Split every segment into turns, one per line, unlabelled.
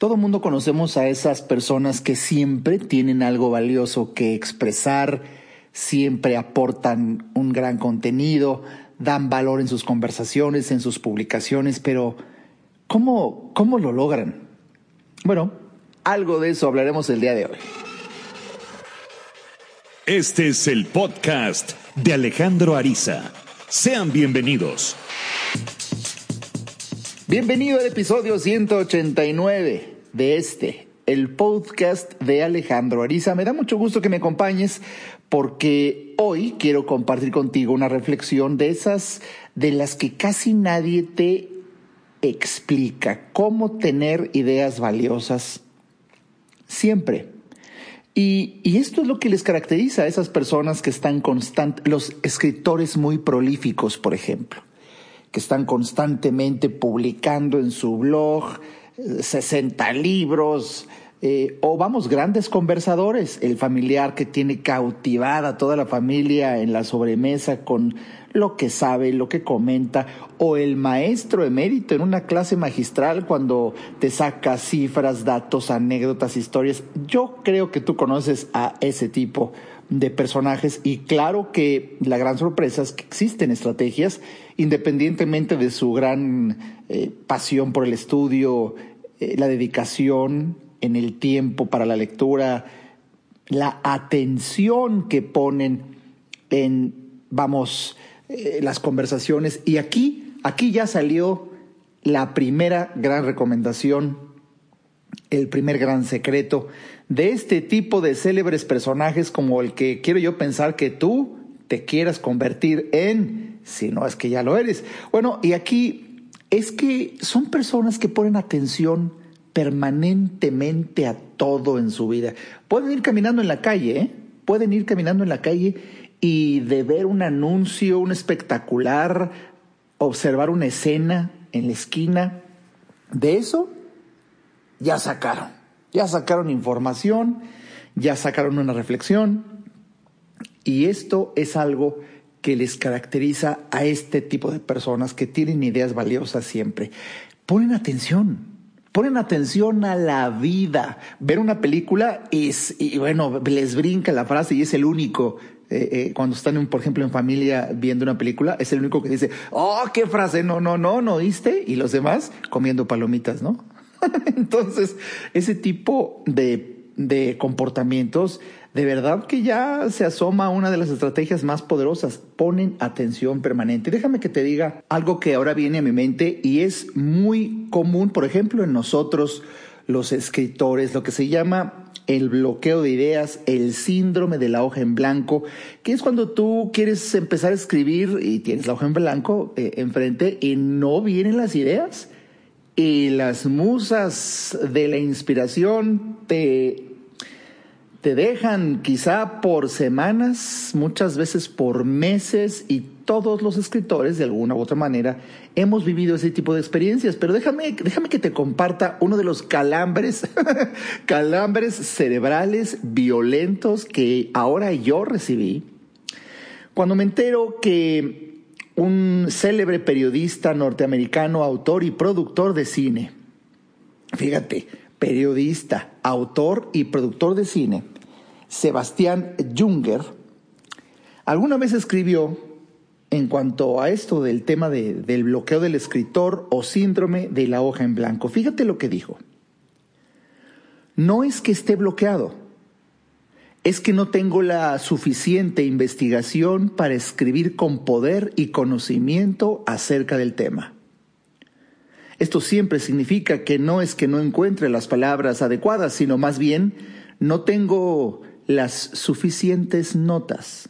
Todo mundo conocemos a esas personas que siempre tienen algo valioso que expresar, siempre aportan un gran contenido, dan valor en sus conversaciones, en sus publicaciones, pero ¿cómo, cómo lo logran? Bueno, algo de eso hablaremos el día de hoy.
Este es el podcast de Alejandro Ariza. Sean bienvenidos.
Bienvenido al episodio 189 de este, el podcast de Alejandro Ariza. Me da mucho gusto que me acompañes porque hoy quiero compartir contigo una reflexión de esas de las que casi nadie te explica. Cómo tener ideas valiosas siempre. Y, y, esto es lo que les caracteriza a esas personas que están constantes, los escritores muy prolíficos, por ejemplo que están constantemente publicando en su blog 60 libros, eh, o vamos, grandes conversadores, el familiar que tiene cautivada toda la familia en la sobremesa con lo que sabe, lo que comenta, o el maestro emérito en una clase magistral cuando te saca cifras, datos, anécdotas, historias. Yo creo que tú conoces a ese tipo de personajes y claro que la gran sorpresa es que existen estrategias, independientemente de su gran eh, pasión por el estudio, eh, la dedicación en el tiempo para la lectura, la atención que ponen en, vamos, eh, las conversaciones. Y aquí, aquí ya salió la primera gran recomendación, el primer gran secreto de este tipo de célebres personajes como el que quiero yo pensar que tú te quieras convertir en, si no es que ya lo eres. Bueno, y aquí es que son personas que ponen atención permanentemente a todo en su vida. Pueden ir caminando en la calle, ¿eh? pueden ir caminando en la calle y de ver un anuncio, un espectacular, observar una escena en la esquina, de eso ya sacaron ya sacaron información, ya sacaron una reflexión y esto es algo que les caracteriza a este tipo de personas que tienen ideas valiosas siempre. Ponen atención, ponen atención a la vida. Ver una película es, y bueno, les brinca la frase y es el único. Eh, eh, cuando están, por ejemplo, en familia viendo una película, es el único que dice, oh, qué frase, no, no, no, no oíste. Y los demás comiendo palomitas, ¿no? Entonces, ese tipo de, de comportamientos, de verdad que ya se asoma una de las estrategias más poderosas. Ponen atención permanente. Déjame que te diga algo que ahora viene a mi mente y es muy común, por ejemplo, en nosotros, los escritores, lo que se llama el bloqueo de ideas, el síndrome de la hoja en blanco, que es cuando tú quieres empezar a escribir y tienes la hoja en blanco eh, enfrente y no vienen las ideas y las musas de la inspiración te, te dejan quizá por semanas, muchas veces por meses y todos los escritores de alguna u otra manera hemos vivido ese tipo de experiencias, pero déjame, déjame que te comparta uno de los calambres, calambres cerebrales violentos que ahora yo recibí cuando me entero que un célebre periodista norteamericano, autor y productor de cine. Fíjate, periodista, autor y productor de cine, Sebastián Junger, alguna vez escribió en cuanto a esto del tema del bloqueo del escritor o síndrome de la hoja en blanco. Fíjate lo que dijo. No es que esté bloqueado, es que no tengo la suficiente investigación para escribir con poder y conocimiento acerca del tema. Esto siempre significa que no es que no encuentre las palabras adecuadas, sino más bien no tengo las suficientes notas.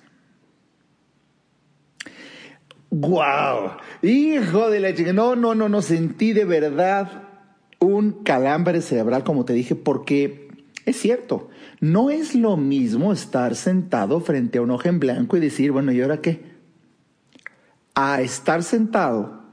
¡Guau! Hijo de la chica. No, no, no, no sentí de verdad un calambre cerebral, como te dije, porque es cierto, no es lo mismo estar sentado frente a un hoja en blanco y decir, bueno, ¿y ahora qué? A estar sentado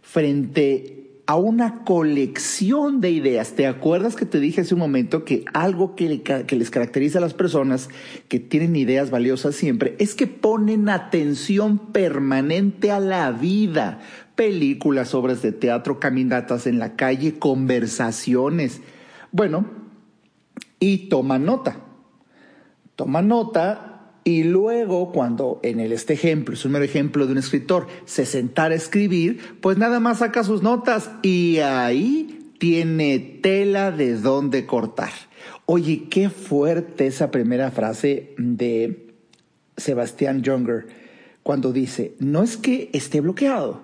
frente a una colección de ideas. ¿Te acuerdas que te dije hace un momento que algo que, les caracteriza a las personas que tienen ideas valiosas siempre es que ponen atención permanente a la vida? Películas, obras de teatro, caminatas en la calle, conversaciones Bueno, y toma nota. Toma nota y luego, cuando en el, este ejemplo, es un mero ejemplo de un escritor, se sentara a escribir, pues nada más saca sus notas y ahí tiene tela de dónde cortar. Oye, qué fuerte esa primera frase de Sebastián Junger cuando dice, no es que esté bloqueado,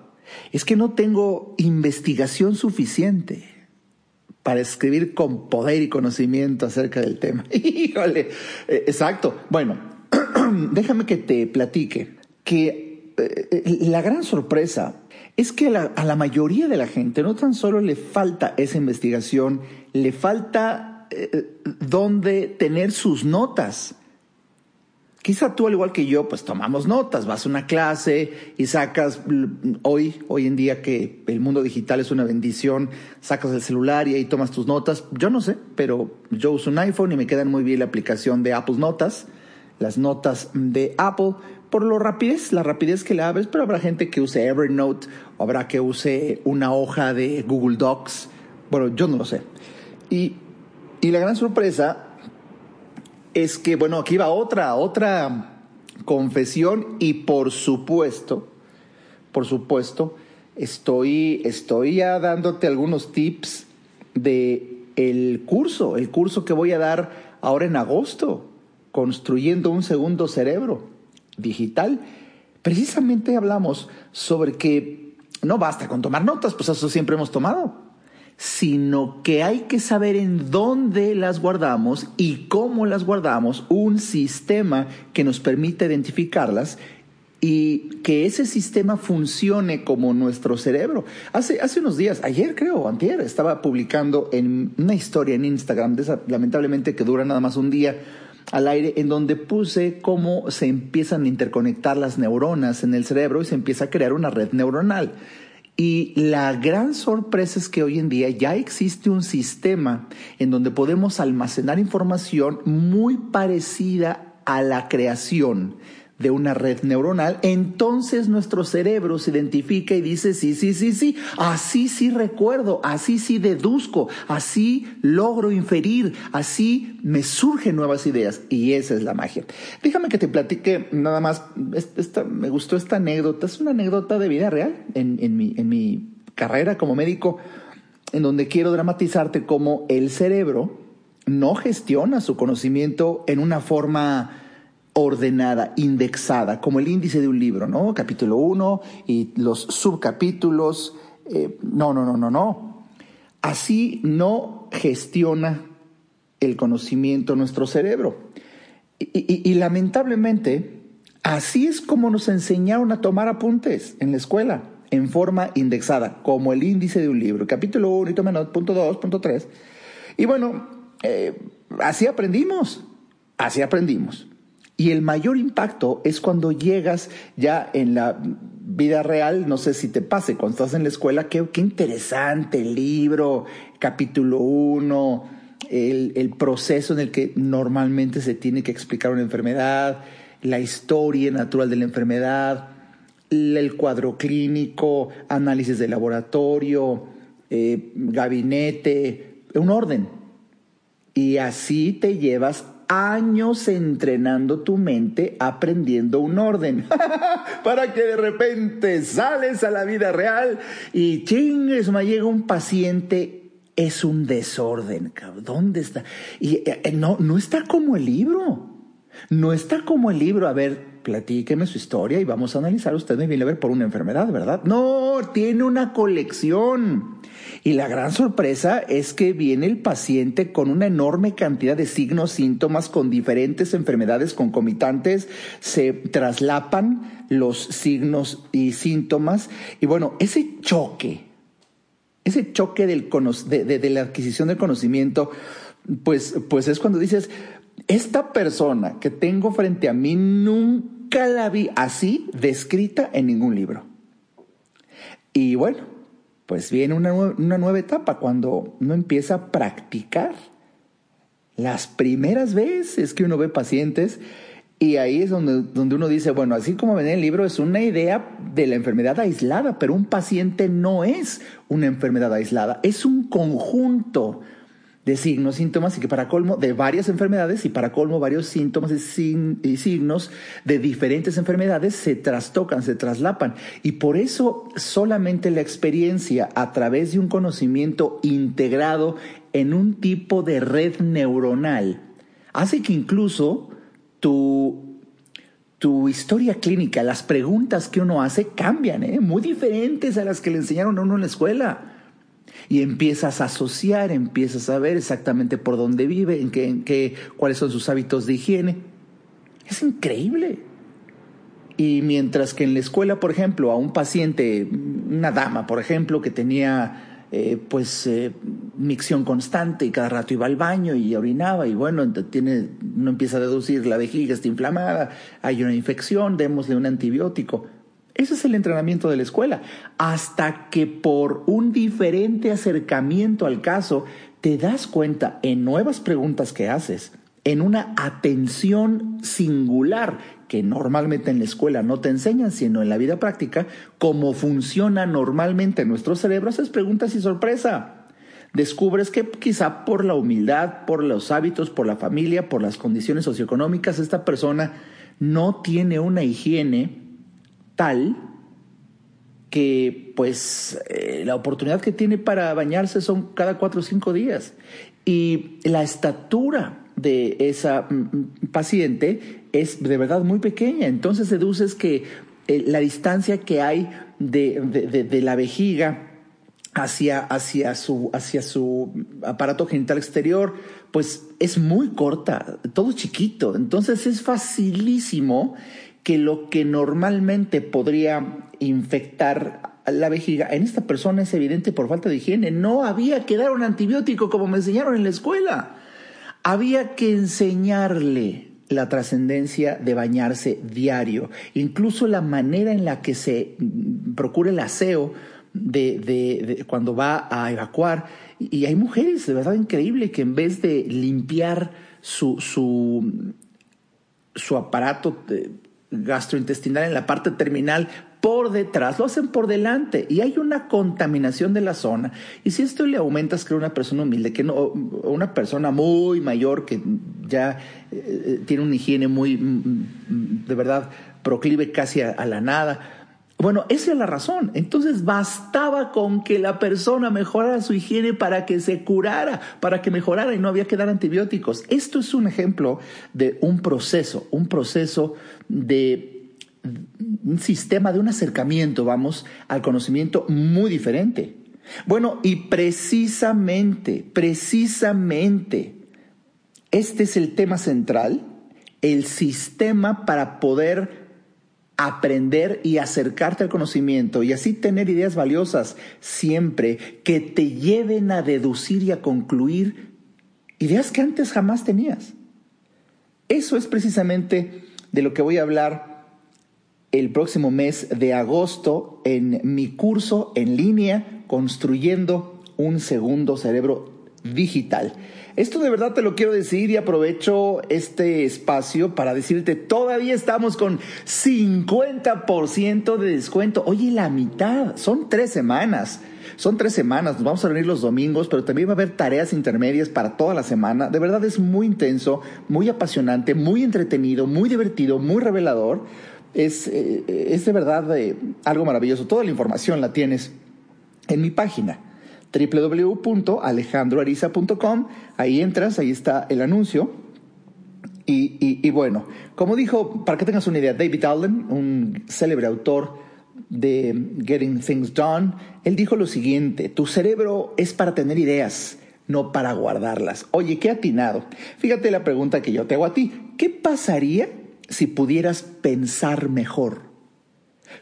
es que no tengo investigación suficiente para escribir con poder y conocimiento acerca del tema. Híjole, eh, exacto. Bueno, déjame que te platique que eh, la gran sorpresa es que a la, mayoría de la gente no tan solo le falta esa investigación, le falta eh, tener sus notas. Quizá tú, al igual que yo, pues tomamos notas, vas a una clase y sacas, hoy, hoy en día que el mundo digital es una bendición, sacas el celular y ahí tomas tus notas. Yo no sé, pero yo uso un iPhone y me quedan muy bien la aplicación de Apple Notas las notas de Apple por lo rapidez, la rapidez que le abres, pero habrá gente que use Evernote o habrá que use una hoja de Google Docs. Bueno, yo no lo sé. Y, y la gran sorpresa es que, bueno, aquí va otra, otra confesión y por supuesto, por supuesto, estoy, estoy ya dándote algunos tips de el curso, el curso que voy a dar ahora en agosto construyendo un segundo cerebro digital, precisamente hablamos sobre que no basta con tomar notas, pues eso siempre hemos tomado, sino que hay que saber en dónde las guardamos y cómo las guardamos, un sistema que nos permita identificarlas y que ese sistema funcione como nuestro cerebro. Hace, hace unos días, ayer creo, antier, estaba publicando en una historia en Instagram, lamentablemente que dura nada más un día, al aire en donde puse cómo se empiezan a interconectar las neuronas en el cerebro y se empieza a crear una red neuronal. Y la gran sorpresa es que hoy en día ya existe un sistema en donde podemos almacenar información muy parecida a la creación de una red neuronal, entonces nuestro cerebro se identifica y dice, sí, sí, sí, sí, así sí recuerdo, así sí deduzco, así logro inferir, así me surgen nuevas ideas. Y esa es la magia. Déjame que te platique nada más, esta, me gustó esta anécdota, es una anécdota de vida real en, en, mi, en mi carrera como médico, en donde quiero dramatizarte cómo el cerebro no gestiona su conocimiento en una forma ordenada, indexada, como el índice de un libro, ¿no? Capítulo 1 y los subcapítulos. Eh, no, no, no, no, no. Así no gestiona el conocimiento nuestro cerebro. Y, lamentablemente, así es como nos enseñaron a tomar apuntes en la escuela, en forma indexada, como el índice de un libro. Capítulo 1 y toma punto 2, punto 3. Y bueno, eh, así aprendimos, así aprendimos. Y el mayor impacto es cuando llegas ya en la vida real, no sé si te pase, cuando estás en la escuela, qué, interesante el libro, capítulo 1, el, el proceso en el que normalmente se tiene que explicar una enfermedad, la historia natural de la enfermedad, el cuadro clínico, análisis de laboratorio, eh, gabinete, un orden. Y así te llevas años entrenando tu mente, aprendiendo un orden, para que de repente sales a la vida real y chingues, me llega un paciente, es un desorden, ¿dónde está? Y eh, eh, no, no está como el libro, no está como el libro, a ver, platíqueme su historia y vamos a analizar. Usted me viene a ver por una enfermedad, ¿verdad? No, tiene una colección. Y la gran sorpresa es que viene el paciente con una enorme cantidad de signos, síntomas, con diferentes enfermedades concomitantes, se traslapan los signos y síntomas. Y bueno, ese choque, ese choque de, de la adquisición del conocimiento, pues, pues es cuando dices, esta persona que tengo frente a mí nunca la vi así descrita en ningún libro. Y bueno, pues viene una, nueva etapa cuando uno empieza a practicar. Las primeras veces que uno ve pacientes, y ahí es donde, donde uno dice, bueno, así como ven en el libro, es una idea de la enfermedad aislada, pero un paciente no es una enfermedad aislada, es un conjunto de signos, síntomas y que para colmo de varias enfermedades y para colmo varios síntomas y, signos de diferentes enfermedades se trastocan, se traslapan. Y por eso solamente la experiencia a través de un conocimiento integrado en un tipo de red neuronal hace que incluso tu, tu historia clínica, las preguntas que uno hace cambian, ¿eh? muy diferentes a las que le enseñaron a uno en la escuela y empiezas a asociar, empiezas a ver exactamente por dónde vive, en qué, en qué, cuáles son sus hábitos de higiene. Es increíble. Y mientras que en la escuela, por ejemplo, a un paciente, una dama, por ejemplo, que tenía eh, pues eh, micción constante y cada rato iba al baño y orinaba y bueno, tiene, uno empieza a deducir la vejiga está inflamada, hay una infección, démosle un antibiótico. Ese es el entrenamiento de la escuela. Hasta que por un diferente acercamiento al caso te das cuenta en nuevas preguntas que haces, en una atención singular que normalmente en la escuela no te enseñan, sino en la vida práctica, cómo funciona normalmente nuestro cerebro, haces preguntas y sorpresa. Descubres que quizá por la humildad, por los hábitos, por la familia, por las condiciones socioeconómicas, esta persona no tiene una higiene tal que pues eh, la oportunidad que tiene para bañarse son cada cuatro o cinco días. Y la estatura de esa mm, mm, paciente es de verdad muy pequeña. Entonces deduces que eh, la distancia que hay de, la vejiga hacia, hacia, su, hacia su aparato genital exterior, pues es muy corta, todo chiquito. Entonces es facilísimo que lo que normalmente podría infectar la vejiga en esta persona es evidente por falta de higiene. No había que dar un antibiótico como me enseñaron en la escuela. Había que enseñarle la trascendencia de bañarse diario, incluso la manera en la que se procura el aseo de, cuando va a evacuar. Y hay mujeres de verdad increíble que en vez de limpiar su, su, su aparato gastrointestinal en la parte terminal por detrás, lo hacen por delante y hay una contaminación de la zona. Y si esto le aumentas que una persona humilde, que no, una persona muy mayor que ya eh, tiene una higiene muy, mm, mm, de verdad, proclive casi a la nada, bueno, esa es la razón. Entonces bastaba con que la persona mejorara su higiene para que se curara, para que mejorara y no había que dar antibióticos. Esto es un ejemplo de un proceso, un proceso de un sistema de un acercamiento, vamos, al conocimiento muy diferente. Bueno, y precisamente, precisamente, este es el tema central, el sistema para poder aprender y acercarte al conocimiento y así tener ideas valiosas siempre que te lleven a deducir y a concluir ideas que antes jamás tenías. Eso es precisamente de lo que voy a hablar el próximo mes de agosto en mi curso en línea construyendo un segundo cerebro digital. Esto de verdad te lo quiero decir y aprovecho este espacio para decirte, todavía estamos con 50% de descuento. Oye, la mitad, son tres semanas. Son tres semanas, nos vamos a reunir los domingos, pero también va a haber tareas intermedias para toda la semana. De verdad es muy intenso, muy apasionante, muy entretenido, muy divertido, muy revelador. Es, eh, de verdad eh, algo maravilloso. Toda la información la tienes en mi página www.alejandroariza.com. Ahí entras, ahí está el anuncio. Y, bueno, como dijo, para que tengas una idea, David Allen, un célebre autor de Getting Things Done, él dijo lo siguiente, tu cerebro es para tener ideas, no para guardarlas. Oye, qué atinado. Fíjate la pregunta que yo te hago a ti. ¿Qué pasaría si pudieras pensar mejor?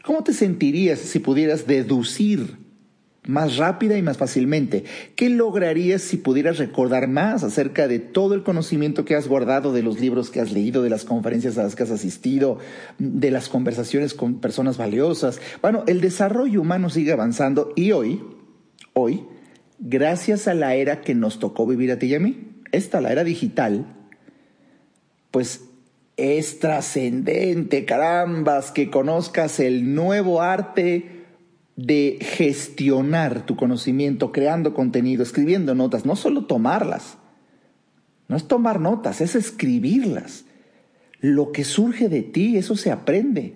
¿Cómo te sentirías si pudieras deducir más rápida y más fácilmente. ¿Qué lograrías si pudieras recordar más acerca de todo el conocimiento que has guardado, de los libros que has leído, de las conferencias a las que has asistido, de las conversaciones con personas valiosas? Bueno, el desarrollo humano sigue avanzando y hoy, hoy, gracias a la era que nos tocó vivir a ti y a mí, esta, la era digital, pues es trascendente, carambas, que conozcas el nuevo arte de gestionar tu conocimiento, creando contenido, escribiendo notas, no solo tomarlas. No es tomar notas, es escribirlas. Lo que surge de ti, eso se aprende.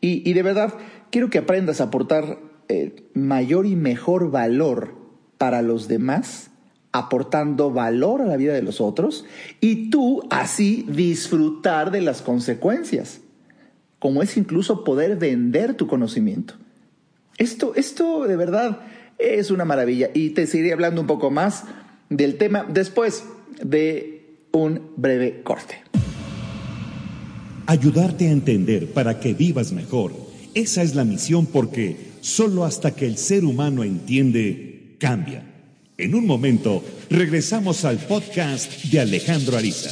Y, de verdad, quiero que aprendas a aportar eh, mayor y mejor valor para los demás, aportando valor a la vida de los otros y tú así disfrutar de las consecuencias, como es incluso poder vender tu conocimiento. Esto, esto de verdad es una maravilla y te seguiré hablando un poco más del tema después de un breve corte.
Ayudarte a entender para que vivas mejor. Esa es la misión porque solo hasta que el ser humano entiende, cambia. En un momento regresamos al podcast de Alejandro Ariza.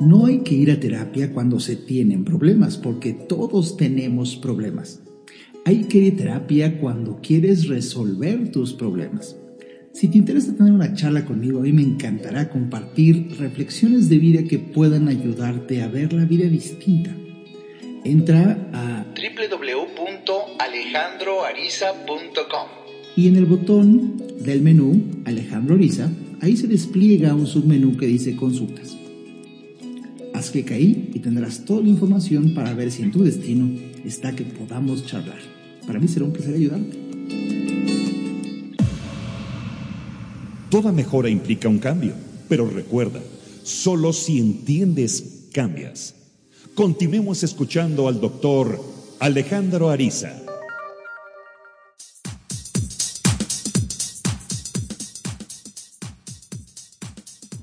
No hay que ir a terapia cuando se tienen problemas, porque todos tenemos problemas. Hay que ir a terapia cuando quieres resolver tus problemas. Si te interesa tener una charla conmigo, a mí me encantará compartir reflexiones de vida que puedan ayudarte a ver la vida distinta. Entra a www.alejandroariza.com y en el botón del menú Alejandro Ariza, ahí se despliega un submenú que dice consultas. Haz clic ahí y tendrás toda la información para ver si en tu destino está que podamos charlar. Para mí será un placer ayudarte.
Toda mejora implica un cambio, pero recuerda, solo si entiendes, cambias. Continuemos escuchando al doctor Alejandro Ariza.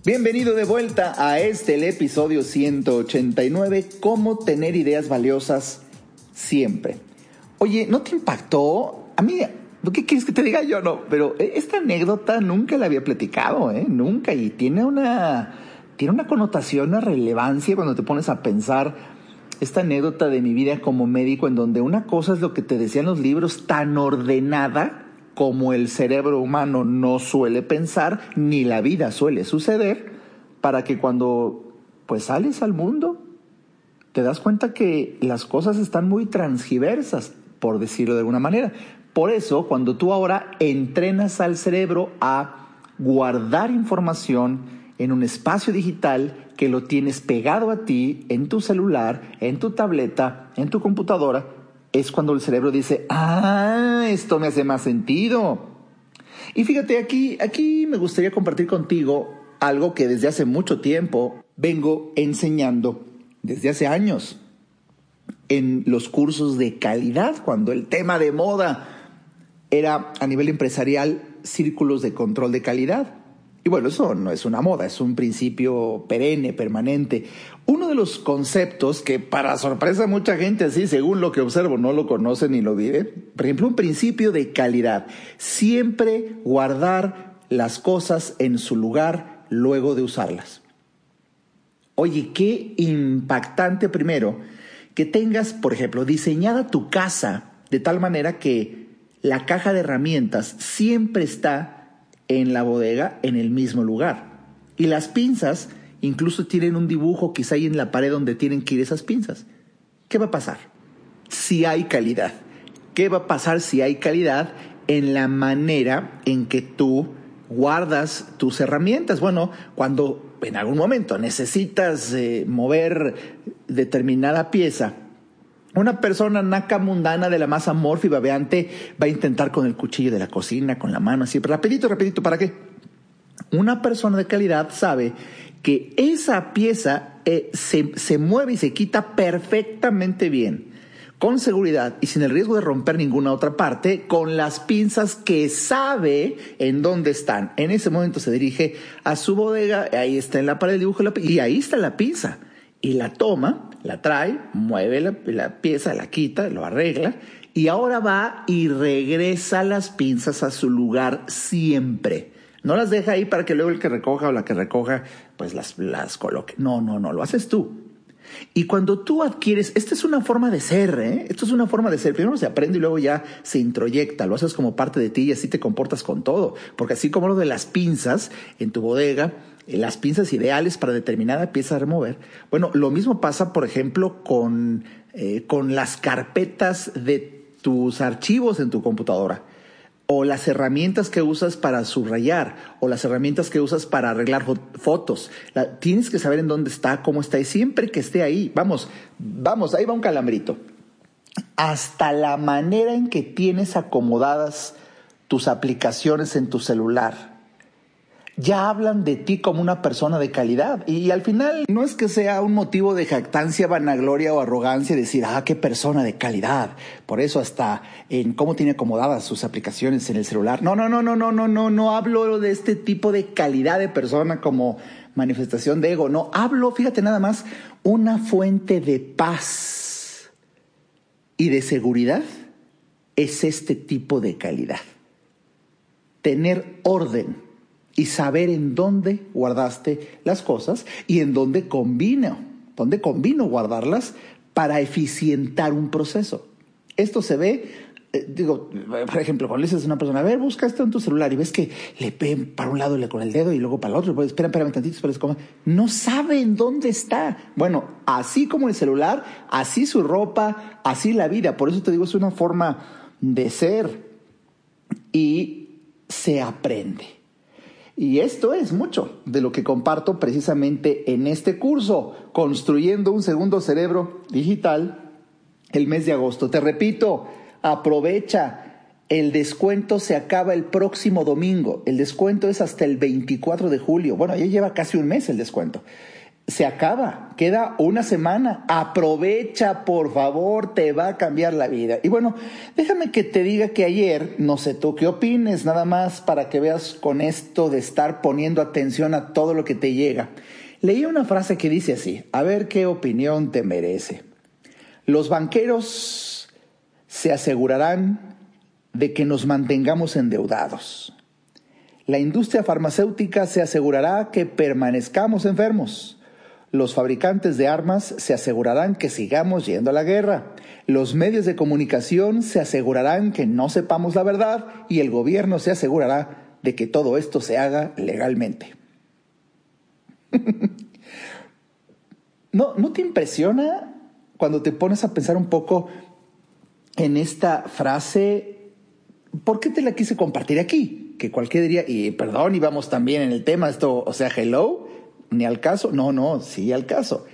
Bienvenido de vuelta a este, el episodio 189, cómo tener ideas valiosas siempre. Oye, ¿no te impactó? A mí, ¿qué quieres que te diga yo? No, pero e, esta anécdota nunca la había platicado, ¿eh? Nunca. Y tiene una, tiene una connotación, una relevancia cuando te pones a pensar esta anécdota de mi vida como médico, en donde una cosa es lo que te decían los libros, tan ordenada como el cerebro humano no suele pensar, ni la vida suele suceder, para que cuando pues sales al mundo, te das cuenta que las cosas están muy transgiversas, por decirlo de alguna manera. Por eso, cuando tú ahora entrenas al cerebro a guardar información en un espacio digital que lo tienes pegado a ti en tu celular, en tu tableta, en tu computadora, es cuando el cerebro dice, ah, esto me hace más sentido. Y fíjate, aquí, aquí me gustaría compartir contigo algo que desde hace mucho tiempo vengo enseñando, desde hace años en los cursos de calidad, cuando el tema de moda era a nivel empresarial círculos de control de calidad. Y bueno, eso no es una moda, es un principio perenne, permanente. Uno de los conceptos que para sorpresa mucha gente así, según lo que observo, no lo conoce ni lo vive, por ejemplo, un principio de calidad. Siempre guardar las cosas en su lugar luego de usarlas. Oye, qué impactante primero que tengas, por ejemplo, diseñada tu casa de tal manera que la caja de herramientas siempre está en la bodega en el mismo lugar. Y las pinzas incluso tienen un dibujo quizá ahí en la pared donde tienen que ir esas pinzas. ¿Qué va a pasar? Si hay calidad. ¿Qué va a pasar si hay calidad en la manera en que tú guardas tus herramientas? Bueno, cuando en algún momento necesitas eh, mover determinada pieza, una persona naca mundana de la masa morfa y babeante va a intentar con el cuchillo de la cocina, con la mano así, rapidito, rapidito, ¿para qué? Una persona de calidad sabe que esa pieza eh, se, se mueve y se quita perfectamente bien con seguridad y sin el riesgo de romper ninguna otra parte, con las pinzas que sabe en dónde están. En ese momento se dirige a su bodega, ahí está en la pared el dibujo y ahí está la pinza. Y la toma, la trae, mueve la, pieza, la quita, lo arregla y ahora va y regresa las pinzas a su lugar siempre. No las deja ahí para que luego el que recoja o la que recoja pues las, las coloque. No, no, no, lo haces tú. Y cuando tú adquieres, esta es una forma de ser, ¿eh? Esto es una forma de ser. Primero se aprende y luego ya se introyecta, lo haces como parte de ti y así te comportas con todo. Porque así como lo de las pinzas en tu bodega, las pinzas ideales para determinada pieza a remover, bueno, lo mismo pasa, por ejemplo, con, eh, con las carpetas de tus archivos en tu computadora o las herramientas que usas para subrayar, o las herramientas que usas para arreglar fotos. tienes que saber en dónde está, cómo está, y siempre que esté ahí, vamos, vamos, ahí va un calambrito. Hasta la manera en que tienes acomodadas tus aplicaciones en tu celular ya hablan de ti como una persona de calidad. Y, al final no es que sea un motivo de jactancia, vanagloria o arrogancia decir, ah, qué persona de calidad. Por eso hasta en cómo tiene acomodadas sus aplicaciones en el celular. No, no, no, no, no, no, no, no hablo de este tipo de calidad de persona como manifestación de ego. No, hablo, fíjate nada más, una fuente de paz y de seguridad es este tipo de calidad. Tener orden y saber en dónde guardaste las cosas y en dónde combino, dónde combino guardarlas para eficientar un proceso. Esto se ve, eh, digo, por ejemplo, cuando le dices a una persona, a ver, busca esto en tu celular y ves que le ven para un lado con el dedo y luego para el otro, pues, espera, un tantito, espera, como, no sabe en dónde está. Bueno, así como el celular, así su ropa, así la vida. Por eso te digo, es una forma de ser y se aprende. Y esto es mucho de lo que comparto precisamente en este curso, Construyendo un Segundo Cerebro Digital, el mes de agosto. Te repito, aprovecha, el descuento se acaba el próximo domingo, el descuento es hasta el 24 de julio, bueno, ya lleva casi un mes el descuento se acaba, queda una semana, aprovecha por favor, te va a cambiar la vida. Y bueno, déjame que te diga que ayer, no sé tú qué opines, nada más para que veas con esto de estar poniendo atención a todo lo que te llega. Leí una frase que dice así, a ver qué opinión te merece. Los banqueros se asegurarán de que nos mantengamos endeudados. La industria farmacéutica se asegurará que permanezcamos enfermos. Los fabricantes de armas se asegurarán que sigamos yendo a la guerra. Los medios de comunicación se asegurarán que no sepamos la verdad y el gobierno se asegurará de que todo esto se haga legalmente. ¿No, ¿No te impresiona cuando te pones a pensar un poco en esta frase? ¿Por qué te la quise compartir aquí? Que cualquier día, y perdón, íbamos también en el tema, esto, o sea, hello, ni al caso. No, no, sí al caso.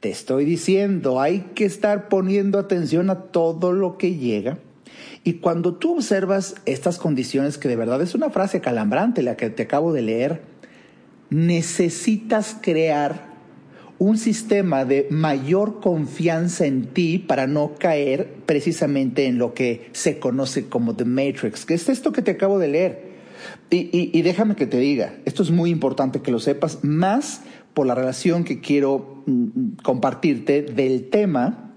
Te estoy diciendo, hay que estar poniendo atención a todo lo que llega. Y cuando tú observas estas condiciones, que de verdad es una frase calambrante la que te acabo de leer, necesitas crear un sistema de mayor confianza en ti para no caer precisamente en lo que se conoce como The Matrix, que es esto que te acabo de leer. Y, déjame que te diga, esto es muy importante que lo sepas, más por la relación que quiero mm, compartirte del tema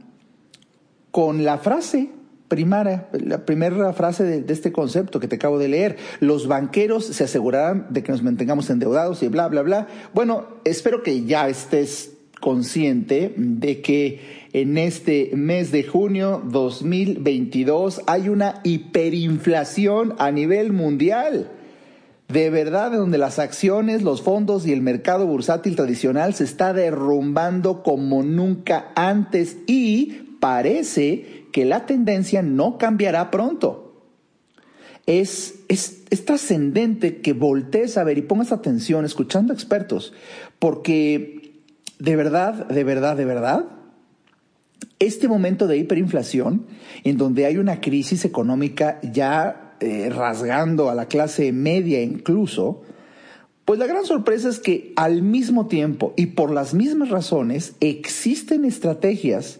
con la frase primaria, la primera frase de, este concepto que te acabo de leer. Los banqueros se asegurarán de que nos mantengamos endeudados y bla, bla, bla. Bueno, espero que ya estés consciente de que en este mes de junio 2022 hay una hiperinflación a nivel mundial de verdad donde las acciones, los fondos y el mercado bursátil tradicional se está derrumbando como nunca antes y parece que la tendencia no cambiará pronto. Es, es, es trascendente que voltees a ver y pongas atención escuchando expertos, porque de verdad, de verdad, de verdad, este momento de hiperinflación, en donde hay una crisis económica ya eh, rasgando a la clase media incluso, pues la gran sorpresa es que al mismo tiempo y por las mismas razones existen estrategias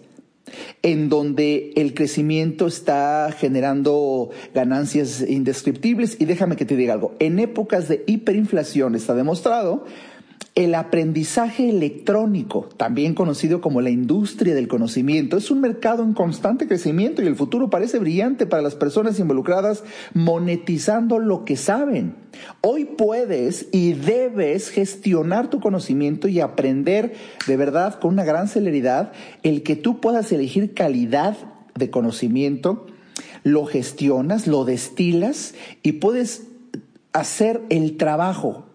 en donde el crecimiento está generando ganancias indescriptibles. Y déjame que te diga algo, en épocas de hiperinflación está demostrado el aprendizaje electrónico, también conocido como la industria del conocimiento, es un mercado en constante crecimiento y el futuro parece brillante para las personas involucradas monetizando lo que saben. Hoy puedes y debes gestionar tu conocimiento y aprender de verdad con una gran celeridad el que tú puedas elegir calidad de conocimiento, lo gestionas, lo destilas y puedes hacer el trabajo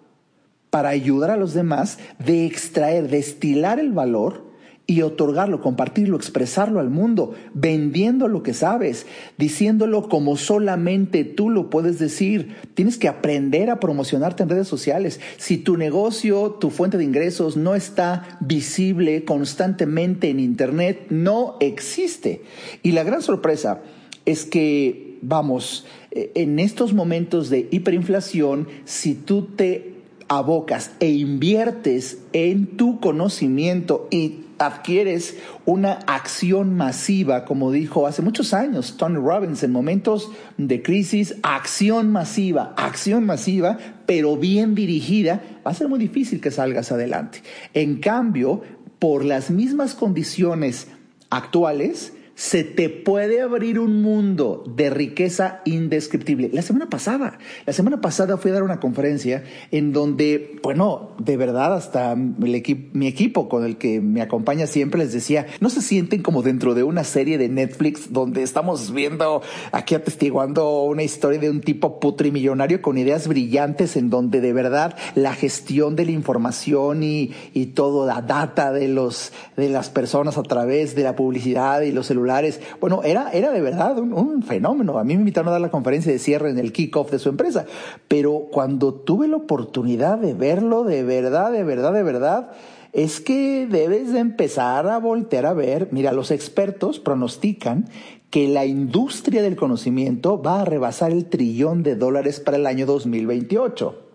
para ayudar a los demás de extraer, destilar el valor y otorgarlo, compartirlo, expresarlo al mundo, vendiendo lo que sabes, diciéndolo como solamente tú lo puedes decir. Tienes que aprender a promocionarte en redes sociales. Si tu negocio, tu fuente de ingresos no está visible constantemente en Internet, no existe. Y la gran sorpresa es que, vamos, eh, en estos momentos de hiperinflación, si tú te abocas e inviertes en tu conocimiento y adquieres una acción masiva, como dijo hace muchos años Tony Robbins, en momentos de crisis, acción masiva, acción masiva, pero bien dirigida, va a ser muy difícil que salgas adelante. En cambio, por las mismas condiciones actuales, se te puede abrir un mundo de riqueza indescriptible. La semana pasada, la semana pasada fui a dar una conferencia en donde, bueno, de verdad hasta mi equipo con el que me acompaña siempre les decía, no se sienten como dentro de una serie de Netflix donde estamos viendo aquí atestiguando una historia de un tipo putrimillonario con ideas brillantes en donde de verdad la gestión de la información y, y todo la data de los de las personas a través de la publicidad y los celulares bueno, era, era de verdad un, fenómeno. A mí me invitaron a dar la conferencia de cierre en el kickoff de su empresa, pero cuando tuve la oportunidad de verlo de verdad, de verdad, de verdad, es que debes de empezar a voltear a ver, mira, los expertos pronostican que la industria del conocimiento va a rebasar el trillón de dólares para el año 2028.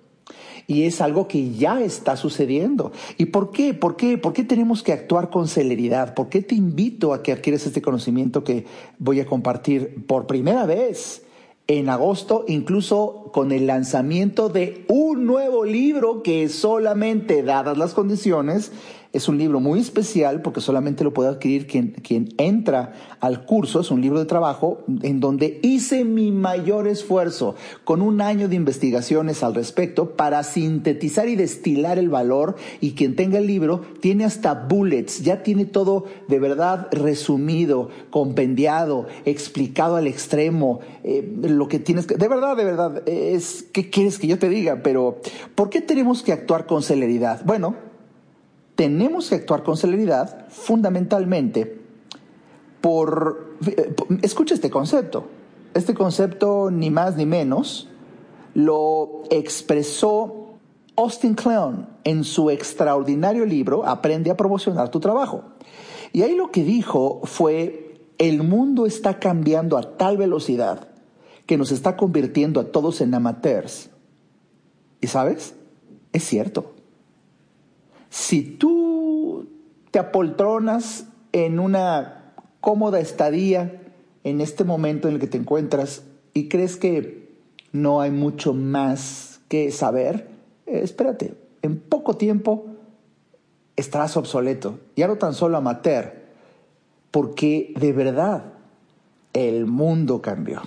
Y es algo que ya está sucediendo. ¿Y por qué? ¿Por qué? ¿Por qué tenemos que actuar con celeridad? ¿Por qué te invito a que adquieres este conocimiento que voy a compartir por primera vez? en agosto, incluso con el lanzamiento de un nuevo libro que solamente, dadas las condiciones, es un libro muy especial porque solamente lo puede adquirir quien, quien entra al curso. Es un libro de trabajo en donde hice mi mayor esfuerzo con un año de investigaciones al respecto para sintetizar y destilar el valor. Y quien tenga el libro tiene hasta bullets, ya tiene todo de verdad resumido, compendiado, explicado al extremo. Eh, lo que tienes que. De verdad, de verdad, es. ¿Qué quieres que yo te diga? Pero, ¿por qué tenemos que actuar con celeridad? Bueno, tenemos que actuar con celeridad fundamentalmente por... Escucha este concepto. Este concepto, ni más ni menos, lo expresó Austin Kleon en su extraordinario libro Aprende a promocionar tu trabajo. Y ahí lo que dijo fue, el mundo está cambiando a tal velocidad que nos está convirtiendo a todos en amateurs. ¿Y sabes? Es cierto. Si tú te apoltronas en una cómoda estadía en este momento en el que te encuentras y crees que no hay mucho más que saber, espérate, en poco tiempo estarás obsoleto, ya no tan solo amateur, porque de verdad el mundo cambió.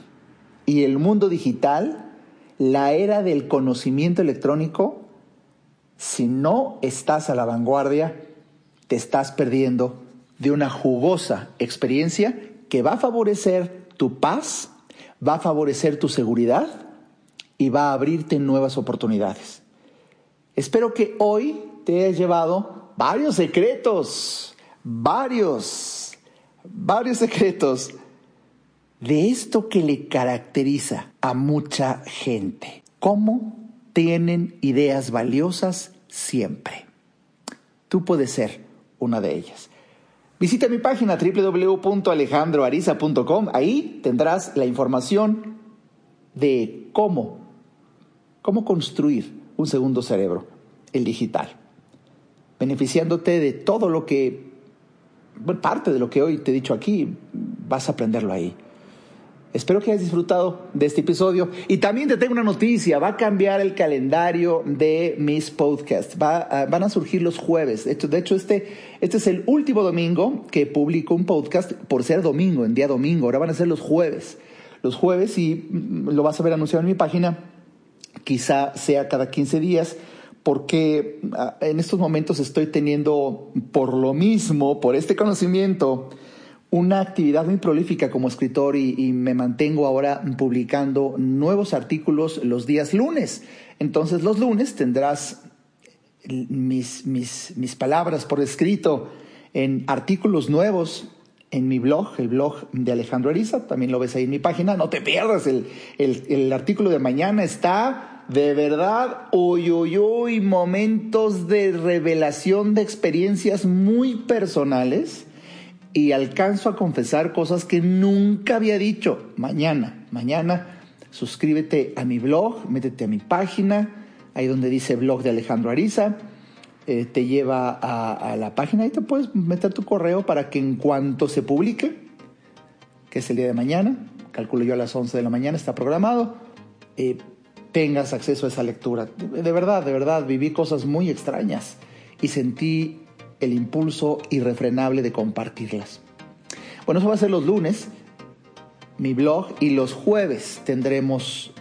Y el mundo digital, la era del conocimiento electrónico, si no estás a la vanguardia, te estás perdiendo de una jugosa experiencia que va a favorecer tu paz, va a favorecer tu seguridad y va a abrirte nuevas oportunidades. Espero que hoy te hayas llevado varios secretos, varios, varios secretos de esto que le caracteriza a mucha gente. ¿Cómo tienen ideas valiosas siempre. Tú puedes ser una de ellas. Visita mi página www.alejandroariza.com. Ahí tendrás la información de cómo, cómo construir un segundo cerebro, el digital, beneficiándote de todo lo que, parte de lo que hoy te he dicho aquí, vas a aprenderlo ahí. Espero que hayas disfrutado de este episodio. Y también te tengo una noticia, va a cambiar el calendario de mis podcasts. Va van a surgir los jueves. De hecho, de hecho este, este es el último domingo que publico un podcast por ser domingo, en día domingo. Ahora van a ser los jueves. Los jueves, y mm, lo vas a ver anunciado en mi página, quizá sea cada 15 días porque ah, en estos momentos estoy teniendo, por lo mismo, por este conocimiento, una actividad muy prolífica como escritor y, me mantengo ahora publicando nuevos artículos los días lunes. Entonces los lunes tendrás mis, mis, mis palabras por escrito en artículos nuevos en mi blog, el blog de Alejandro Ariza, también lo ves ahí en mi página, no te pierdas, el, el, artículo de mañana está de verdad, uy, uy, uy, momentos de revelación de experiencias muy personales y alcanzo a confesar cosas que nunca había dicho. Mañana, mañana, suscríbete a mi blog, métete a mi página, ahí donde dice blog de Alejandro Ariza eh, te lleva a, la página y te puedes meter tu correo para que en cuanto se publique, que es el día de mañana, calculo yo a las 11 de la mañana, está programado, eh, tengas acceso a esa lectura. De verdad, de verdad, viví cosas muy extrañas y sentí el impulso irrefrenable de compartirlas. Bueno, eso va a ser los lunes, mi blog, y los jueves tendremos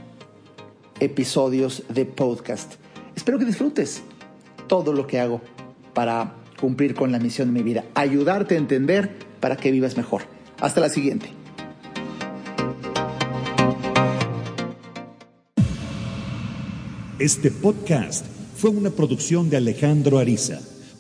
episodios de podcast. Espero que disfrutes todo lo que hago para cumplir con la misión de mi vida, ayudarte a entender para que vivas mejor. Hasta la siguiente.
Este podcast fue una producción de Alejandro Ariza.